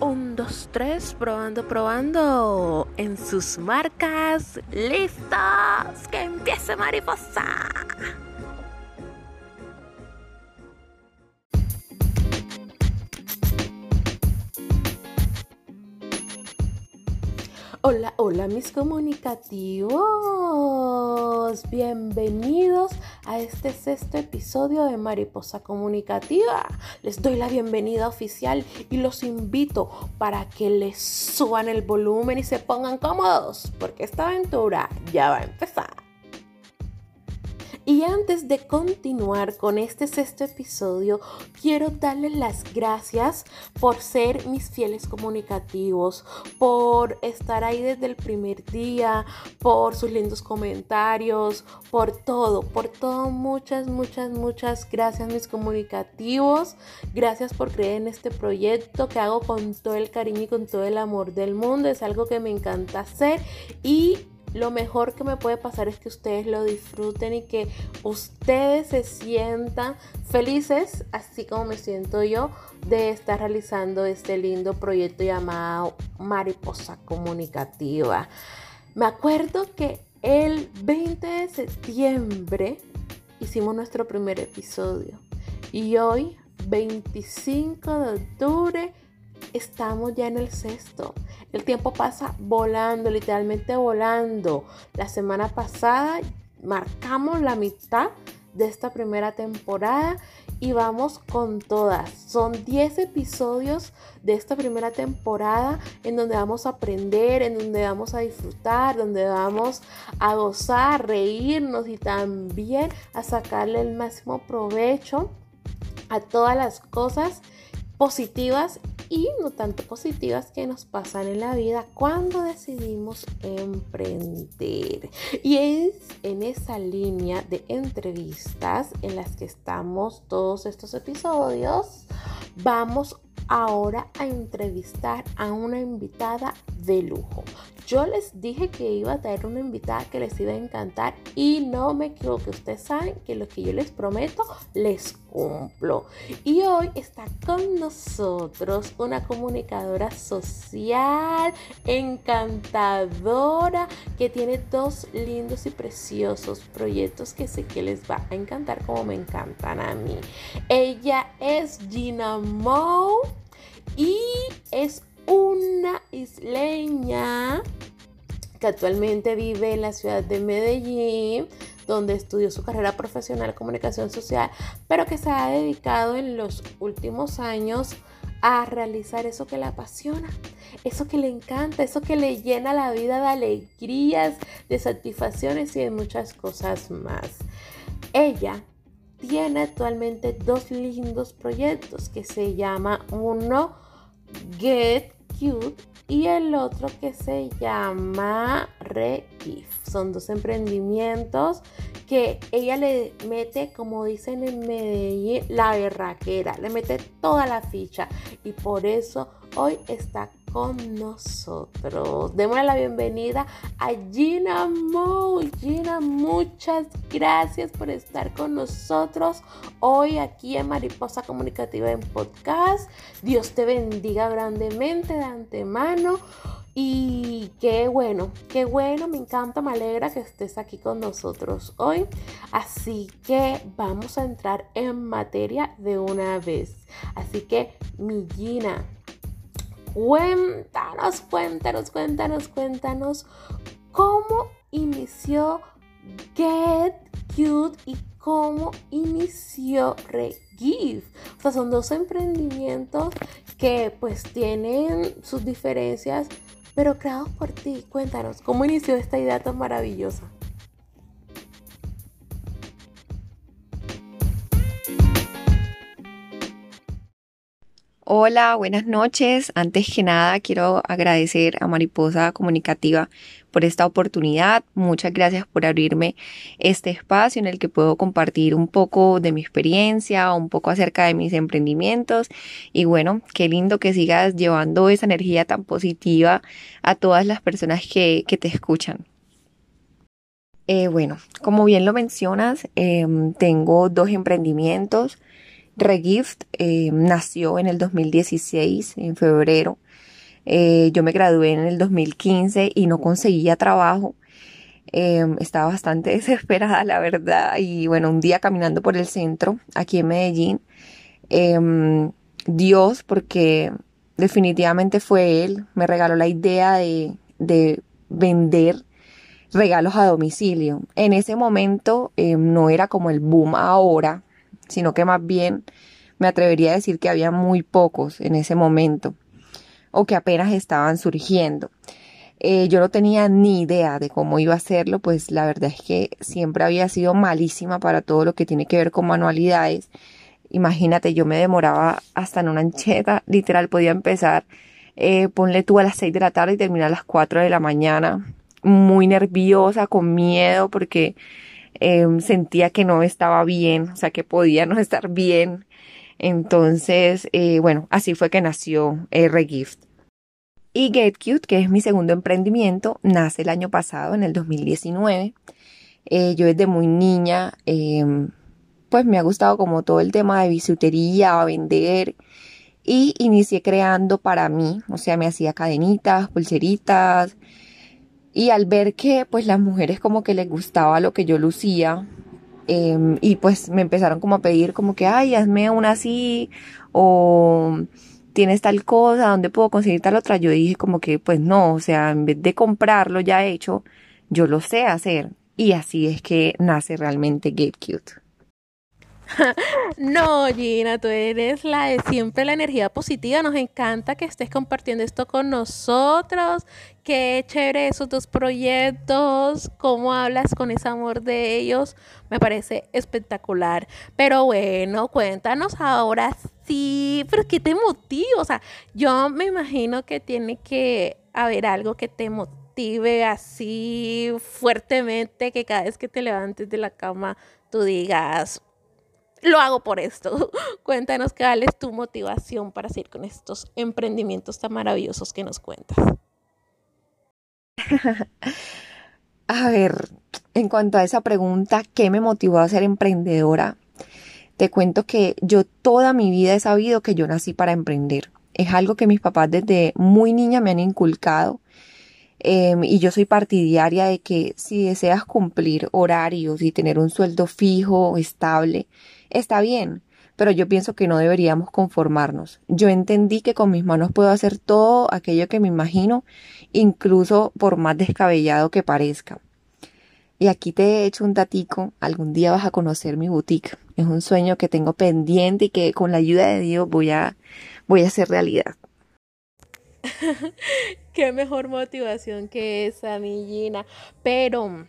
Un, dos, tres, probando, probando. En sus marcas, listos. Que empiece mariposa. Hola, hola mis comunicativos. Bienvenidos a este sexto episodio de Mariposa Comunicativa. Les doy la bienvenida oficial y los invito para que les suban el volumen y se pongan cómodos porque esta aventura ya va a empezar. Y antes de continuar con este sexto episodio, quiero darles las gracias por ser mis fieles comunicativos, por estar ahí desde el primer día, por sus lindos comentarios, por todo, por todo. Muchas, muchas, muchas gracias mis comunicativos. Gracias por creer en este proyecto que hago con todo el cariño y con todo el amor del mundo. Es algo que me encanta hacer y lo mejor que me puede pasar es que ustedes lo disfruten y que ustedes se sientan felices, así como me siento yo, de estar realizando este lindo proyecto llamado Mariposa Comunicativa. Me acuerdo que el 20 de septiembre hicimos nuestro primer episodio y hoy, 25 de octubre, estamos ya en el sexto. El tiempo pasa volando, literalmente volando. La semana pasada marcamos la mitad de esta primera temporada y vamos con todas. Son 10 episodios de esta primera temporada en donde vamos a aprender, en donde vamos a disfrutar, donde vamos a gozar, reírnos y también a sacarle el máximo provecho a todas las cosas positivas y no tanto positivas que nos pasan en la vida cuando decidimos emprender. Y es en esa línea de entrevistas en las que estamos todos estos episodios. Vamos ahora a entrevistar a una invitada de lujo. Yo les dije que iba a traer una invitada que les iba a encantar y no me equivoqué. Ustedes saben que lo que yo les prometo les cumplo. Y hoy está con nosotros una comunicadora social encantadora que tiene dos lindos y preciosos proyectos que sé que les va a encantar como me encantan a mí. Ella es Gina Moe y es una isleña que actualmente vive en la ciudad de Medellín, donde estudió su carrera profesional comunicación social, pero que se ha dedicado en los últimos años a realizar eso que le apasiona, eso que le encanta, eso que le llena la vida de alegrías, de satisfacciones y de muchas cosas más. Ella tiene actualmente dos lindos proyectos que se llama uno Get Y el otro que se llama Regif. Son dos emprendimientos que ella le mete, como dicen en Medellín, la berraquera, le mete toda la ficha y por eso hoy está con nosotros. Démosle la bienvenida a Gina Mo. Gina, muchas gracias por estar con nosotros hoy aquí en Mariposa Comunicativa en Podcast. Dios te bendiga grandemente de antemano. Y qué bueno, qué bueno, me encanta, me alegra que estés aquí con nosotros hoy. Así que vamos a entrar en materia de una vez. Así que, mi Gina, Cuéntanos, cuéntanos, cuéntanos, cuéntanos cómo inició Get Cute y cómo inició Regive. O sea, son dos emprendimientos que pues tienen sus diferencias, pero creados por ti. Cuéntanos, ¿cómo inició esta idea tan maravillosa? Hola, buenas noches. Antes que nada, quiero agradecer a Mariposa Comunicativa por esta oportunidad. Muchas gracias por abrirme este espacio en el que puedo compartir un poco de mi experiencia, un poco acerca de mis emprendimientos. Y bueno, qué lindo que sigas llevando esa energía tan positiva a todas las personas que, te escuchan. Eh, bueno, como bien lo mencionas, em, tengo dos emprendimientos Regift eh, nació en el 2016, en febrero. Eh, yo me gradué en el 2015 y no conseguía trabajo. Em, estaba bastante desesperada, la verdad. Y bueno, un día caminando por el centro, aquí en Medellín, em, Dios, porque definitivamente fue Él, me regaló la idea de, de vender regalos a domicilio. En ese momento em, no era como el boom ahora, sino que más bien me atrevería a decir que había muy pocos en ese momento o que apenas estaban surgiendo. Eh, yo no tenía ni idea de cómo iba a hacerlo, pues la verdad es que siempre había sido malísima para todo lo que tiene que ver con manualidades. Imagínate, yo me demoraba hasta en una ancheta, literal podía empezar, eh, ponle tú a las 6 de la tarde y terminar a las 4 de la mañana, muy nerviosa, con miedo, porque em, sentía que no estaba bien, o sea, que podía no estar bien. Entonces, eh, bueno, así fue que nació Regift. Y Get Cute, que es mi segundo emprendimiento, nace el año pasado, en el 2019. Eh, yo desde muy niña, em, pues me ha gustado como todo el tema de bisutería, vender. Y inicié creando para mí, o sea, me hacía cadenitas, pulseritas. Y al ver que pues las mujeres como que les gustaba lo que yo lucía, em, y pues me empezaron como a pedir como que, ay, hazme una así, o tienes tal cosa, ¿dónde puedo conseguir tal otra? Yo dije como que pues no, o sea, en vez de comprarlo ya hecho, yo lo sé hacer. Y así es que nace realmente Get Cute. No, Gina, tú eres la de siempre la energía positiva. Nos encanta que estés compartiendo esto con nosotros. Qué chévere esos dos proyectos. Cómo hablas con ese amor de ellos. Me parece espectacular. Pero bueno, cuéntanos ahora sí. Pero ¿qué te motiva? O sea, yo me imagino que tiene que haber algo que te motive así fuertemente. Que cada vez que te levantes de la cama tú digas lo hago por esto. Cuéntanos cuál es tu motivación para seguir con estos emprendimientos tan maravillosos que nos cuentas. a ver, en cuanto a esa pregunta, ¿qué me motivó a ser emprendedora? Te cuento que yo toda mi vida he sabido que yo nací para emprender. Es algo que mis papás desde muy niña me han inculcado. Em, y yo soy partidaria de que si deseas cumplir horarios y tener un sueldo fijo, estable, está bien, pero yo pienso que no deberíamos conformarnos. Yo entendí que con mis manos puedo hacer todo aquello que me imagino, incluso por más descabellado que parezca. Y aquí te he hecho un tatico, algún día vas a conocer mi boutique. Es un sueño que tengo pendiente y que con la ayuda de Dios voy a, voy a hacer realidad. Qué mejor motivación que esa, mi Gina. Pero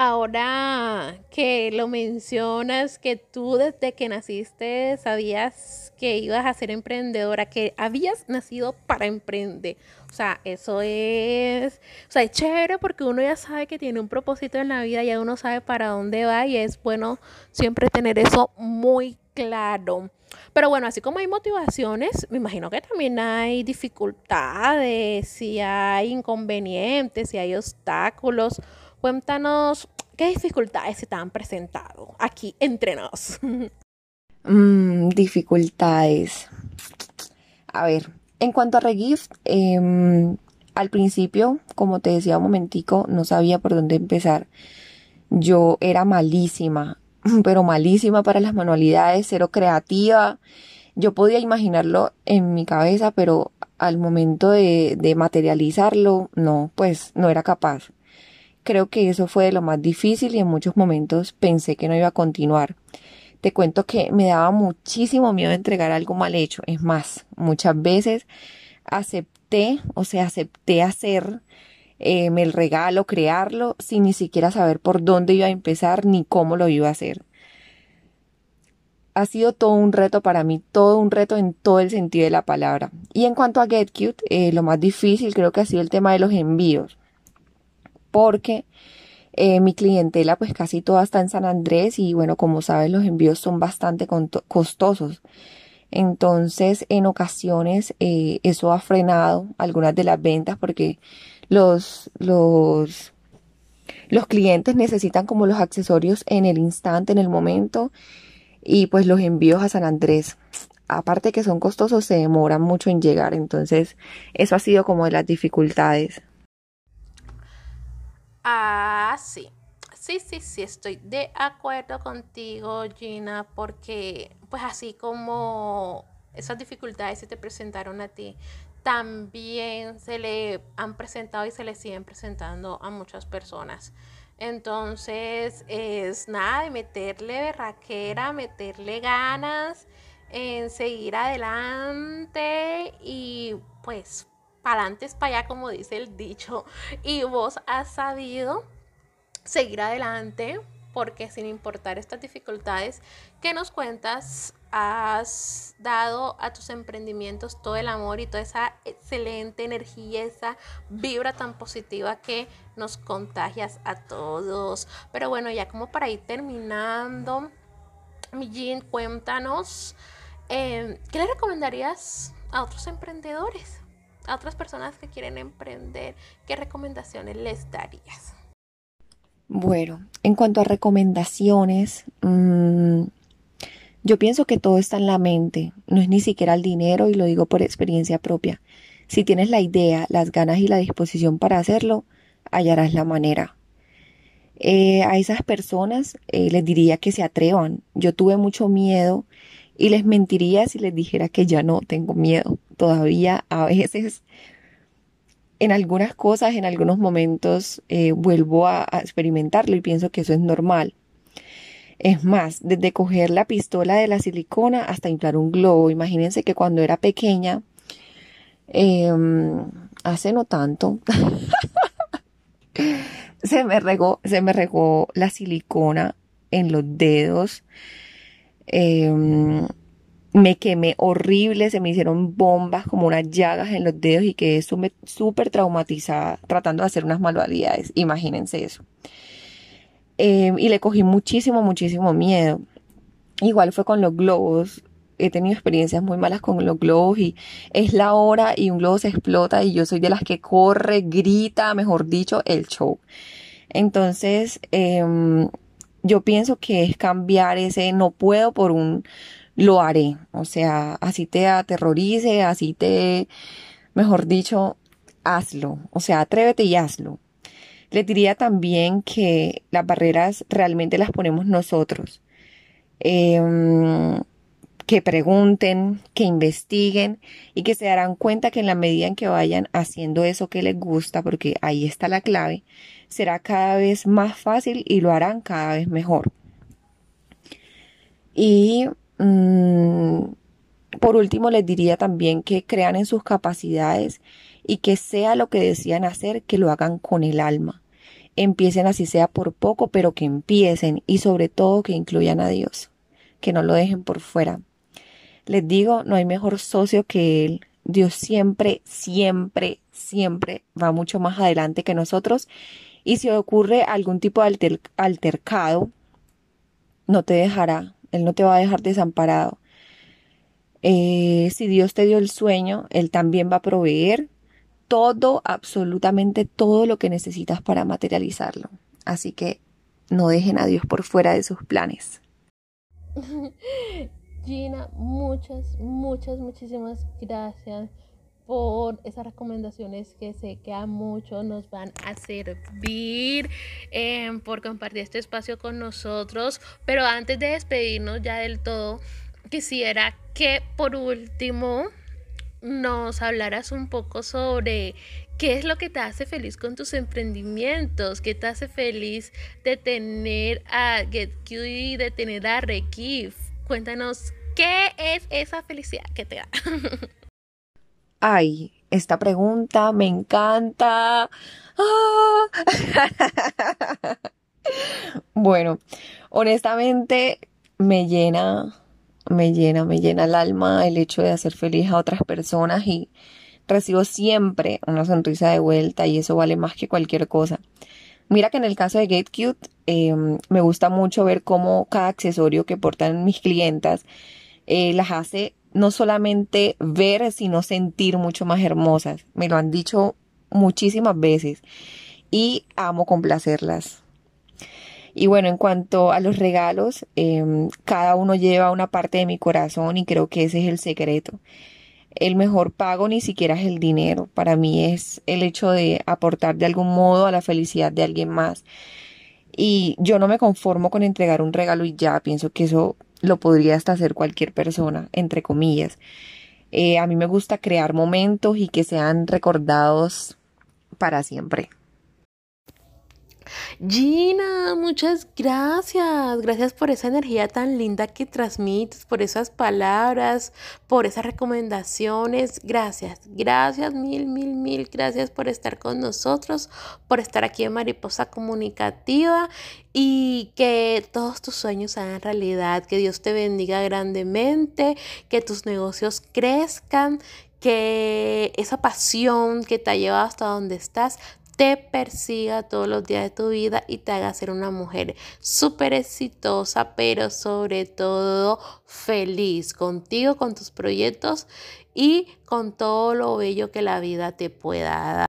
Ahora que lo mencionas, que tú desde que naciste sabías que ibas a ser emprendedora, que habías nacido para emprender. O sea, eso es, o sea, es chévere porque uno ya sabe que tiene un propósito en la vida, ya uno sabe para dónde va y es bueno siempre tener eso muy claro. Pero bueno, así como hay motivaciones, me imagino que también hay dificultades, si hay inconvenientes, si hay obstáculos. Cuéntanos qué dificultades se te han presentado aquí entre nos. Mm, dificultades. A ver, en cuanto a Regift, em, al principio, como te decía un momentico, no sabía por dónde empezar. Yo era malísima, pero malísima para las manualidades, cero creativa. Yo podía imaginarlo en mi cabeza, pero al momento de, de materializarlo, no, pues no era capaz. Creo que eso fue lo más difícil y en muchos momentos pensé que no iba a continuar. Te cuento que me daba muchísimo miedo entregar algo mal hecho. Es más, muchas veces acepté, o sea, acepté hacer eh, el regalo, crearlo, sin ni siquiera saber por dónde iba a empezar ni cómo lo iba a hacer. Ha sido todo un reto para mí, todo un reto en todo el sentido de la palabra. Y en cuanto a Get Cute, eh, lo más difícil creo que ha sido el tema de los envíos porque eh, mi clientela pues casi toda está en San Andrés y bueno, como sabes los envíos son bastante costosos. Entonces, en ocasiones eh, eso ha frenado algunas de las ventas porque los, los, los clientes necesitan como los accesorios en el instante, en el momento. y pues los envíos a San Andrés. Aparte que son costosos, se demoran mucho en llegar, entonces eso ha sido como de las dificultades. Ah, sí. Sí, sí, sí, estoy de acuerdo contigo, Gina, porque pues así como esas dificultades se te presentaron a ti, también se le han presentado y se le siguen presentando a muchas personas. Entonces, es nada de meterle berraquera, meterle ganas en seguir adelante y pues para adelante para allá, como dice el dicho. Y vos has sabido seguir adelante porque sin importar estas dificultades que nos cuentas, has dado a tus emprendimientos todo el amor y toda esa excelente energía, esa vibra tan positiva que nos contagias a todos. Pero bueno, ya como para ir terminando, mi Jean, cuéntanos, em, ¿qué le recomendarías a otros emprendedores? A otras personas que quieren emprender, ¿qué recomendaciones les darías? Bueno, en cuanto a recomendaciones, mmm, yo pienso que todo está en la mente, no es ni siquiera el dinero y lo digo por experiencia propia. Si tienes la idea, las ganas y la disposición para hacerlo, hallarás la manera. Eh, a esas personas eh, les diría que se atrevan. Yo tuve mucho miedo y les mentiría si les dijera que ya no tengo miedo. Todavía a veces, en algunas cosas, en algunos momentos, eh, vuelvo a experimentarlo y pienso que eso es normal. Es más, desde coger la pistola de la silicona hasta inflar un globo. Imagínense que cuando era pequeña, em, hace no tanto, se me regó, se me regó la silicona en los dedos. Em, me quemé horrible, se me hicieron bombas como unas llagas en los dedos y quedé súper traumatizada tratando de hacer unas manualidades. Imagínense eso. Em, y le cogí muchísimo, muchísimo miedo. Igual fue con los globos. He tenido experiencias muy malas con los globos y es la hora y un globo se explota y yo soy de las que corre, grita, mejor dicho, el show. Entonces, em, yo pienso que es cambiar ese no puedo por un lo haré. O sea, así te aterrorice, así te, mejor dicho, hazlo. O sea, atrévete y hazlo. Les diría también que las barreras realmente las ponemos nosotros. Em, que pregunten, que investiguen y que se darán cuenta que en la medida en que vayan haciendo eso que les gusta, porque ahí está la clave, será cada vez más fácil y lo harán cada vez mejor. Y mm, por último les diría también que crean en sus capacidades y que sea lo que decían hacer, que lo hagan con el alma. Empiecen así sea por poco, pero que empiecen y sobre todo que incluyan a Dios, que no lo dejen por fuera. Les digo, no hay mejor socio que Él. Dios siempre, siempre, siempre va mucho más adelante que nosotros y si ocurre algún tipo de altercado, no te dejará, Él no te va a dejar desamparado. Eh, si Dios te dio el sueño, Él también va a proveer todo, absolutamente todo lo que necesitas para materializarlo. Así que no dejen a Dios por fuera de sus planes. Gina, muchas, muchas, muchísimas gracias por esas recomendaciones que sé que a muchos nos van a servir, em, por compartir este espacio con nosotros. Pero antes de despedirnos ya del todo, quisiera que por último nos hablaras un poco sobre qué es lo que te hace feliz con tus emprendimientos, qué te hace feliz de tener a GetQ de tener a Rekif. Cuéntanos qué es esa felicidad que te da. Ay, esta pregunta me encanta. Ah. bueno, honestamente me llena me llena, me llena el alma el hecho de hacer feliz a otras personas y recibo siempre una sonrisa de vuelta y eso vale más que cualquier cosa. Mira que en el caso de Get Cute em, me gusta mucho ver cómo cada accesorio que portan mis clientas eh, las hace no solamente ver, sino sentir mucho más hermosas. Me lo han dicho muchísimas veces y amo complacerlas. Y bueno, en cuanto a los regalos, em, cada uno lleva una parte de mi corazón y creo que ese es el secreto. El mejor pago ni siquiera es el dinero, para mí es el hecho de aportar de algún modo a la felicidad de alguien más. Y yo no me conformo con entregar un regalo y ya, pienso que eso lo podría hasta hacer cualquier persona, entre comillas. Eh, a mí me gusta crear momentos y que sean recordados para siempre. Gina, muchas gracias. Gracias por esa energía tan linda que transmites, por esas palabras, por esas recomendaciones. Gracias, gracias, mil, mil, mil. Gracias por estar con nosotros, por estar aquí en Mariposa Comunicativa y que todos tus sueños sean realidad. Que Dios te bendiga grandemente, que tus negocios crezcan, que esa pasión que te ha llevado hasta donde estás te persiga todos los días de tu vida y te haga ser una mujer súper exitosa, pero sobre todo feliz contigo, con tus proyectos y con todo lo bello que la vida te pueda dar.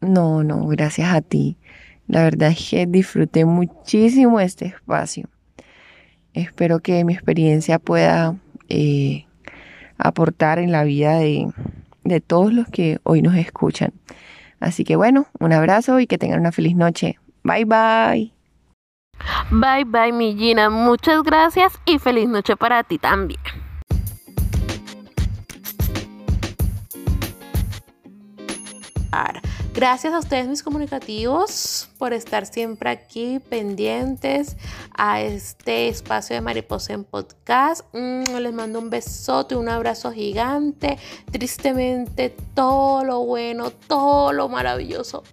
No, no, gracias a ti. La verdad es que disfruté muchísimo este espacio. Espero que mi experiencia pueda eh, aportar en la vida de, de todos los que hoy nos escuchan. Así que bueno, un abrazo y que tengan una feliz noche. Bye bye. Bye bye mi Gina, muchas gracias y feliz noche para ti también. Gracias a ustedes mis comunicativos por estar siempre aquí pendientes a este espacio de Mariposa en Podcast. Mm, les mando un besote, un abrazo gigante. Tristemente todo lo bueno, todo lo maravilloso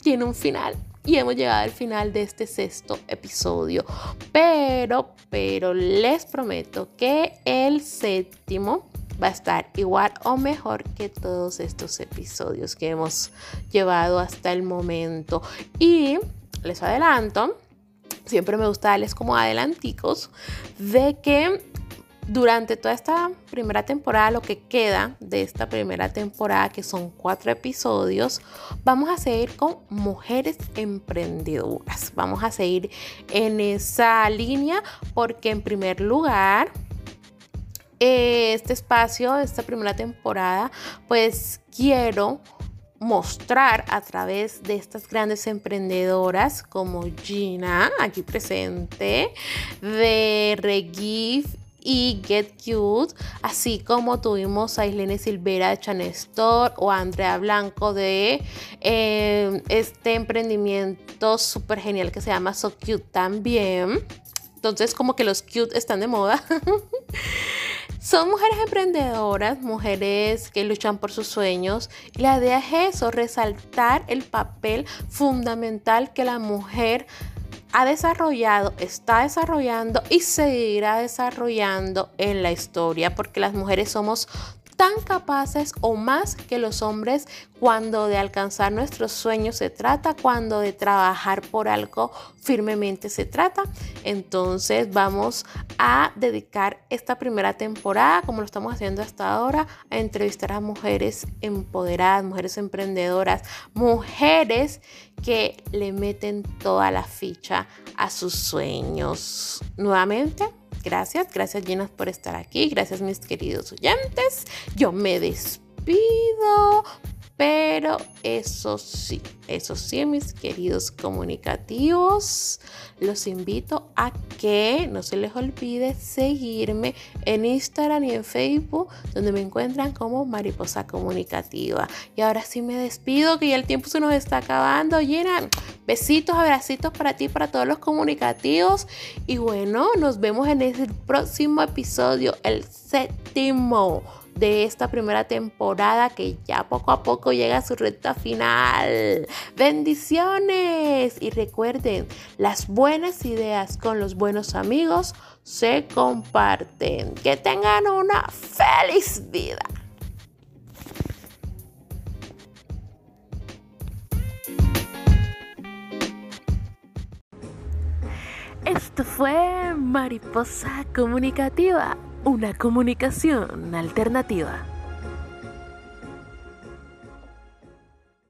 tiene un final. Y hemos llegado al final de este sexto episodio. Pero, pero les prometo que el séptimo va a estar igual o mejor que todos estos episodios que hemos llevado hasta el momento. Y les adelanto, siempre me gusta darles como adelanticos de que durante toda esta primera temporada, lo que queda de esta primera temporada, que son cuatro episodios, vamos a seguir con mujeres emprendedoras. Vamos a seguir en esa línea porque en primer lugar eh, este espacio, esta primera temporada, pues quiero mostrar a través de estas grandes emprendedoras como Gina, aquí presente, de Regif y Get Cute, así como tuvimos a Islene Silvera de Chanestor o Andrea Blanco de eh, este emprendimiento súper genial que se llama So Cute también. Entonces como que los cute están de moda. Son mujeres emprendedoras, mujeres que luchan por sus sueños. la idea es eso, resaltar el papel fundamental que la mujer ha desarrollado, está desarrollando y seguirá desarrollando en la historia, porque las mujeres somos tan capaces o más que los hombres cuando de alcanzar nuestros sueños se trata, cuando de trabajar por algo firmemente se trata. Entonces vamos a dedicar esta primera temporada, como lo estamos haciendo hasta ahora, a entrevistar a mujeres empoderadas, mujeres emprendedoras, mujeres que le meten toda la ficha a sus sueños. Nuevamente, Gracias, gracias llenas por estar aquí. Gracias mis queridos oyentes. Yo me despido. Pero eso sí, eso sí, mis queridos comunicativos, los invito a que no se les olvide seguirme en Instagram y en Facebook, donde me encuentran como Mariposa Comunicativa. Y ahora sí me despido, que ya el tiempo se nos está acabando. Llena, besitos, abracitos para ti, para todos los comunicativos. Y bueno, nos vemos en el próximo episodio, el séptimo de esta primera temporada que ya poco a poco llega a su recta final. Bendiciones y recuerden, las buenas ideas con los buenos amigos se comparten. Que tengan una feliz vida. Esto fue Mariposa Comunicativa una comunicación alternativa.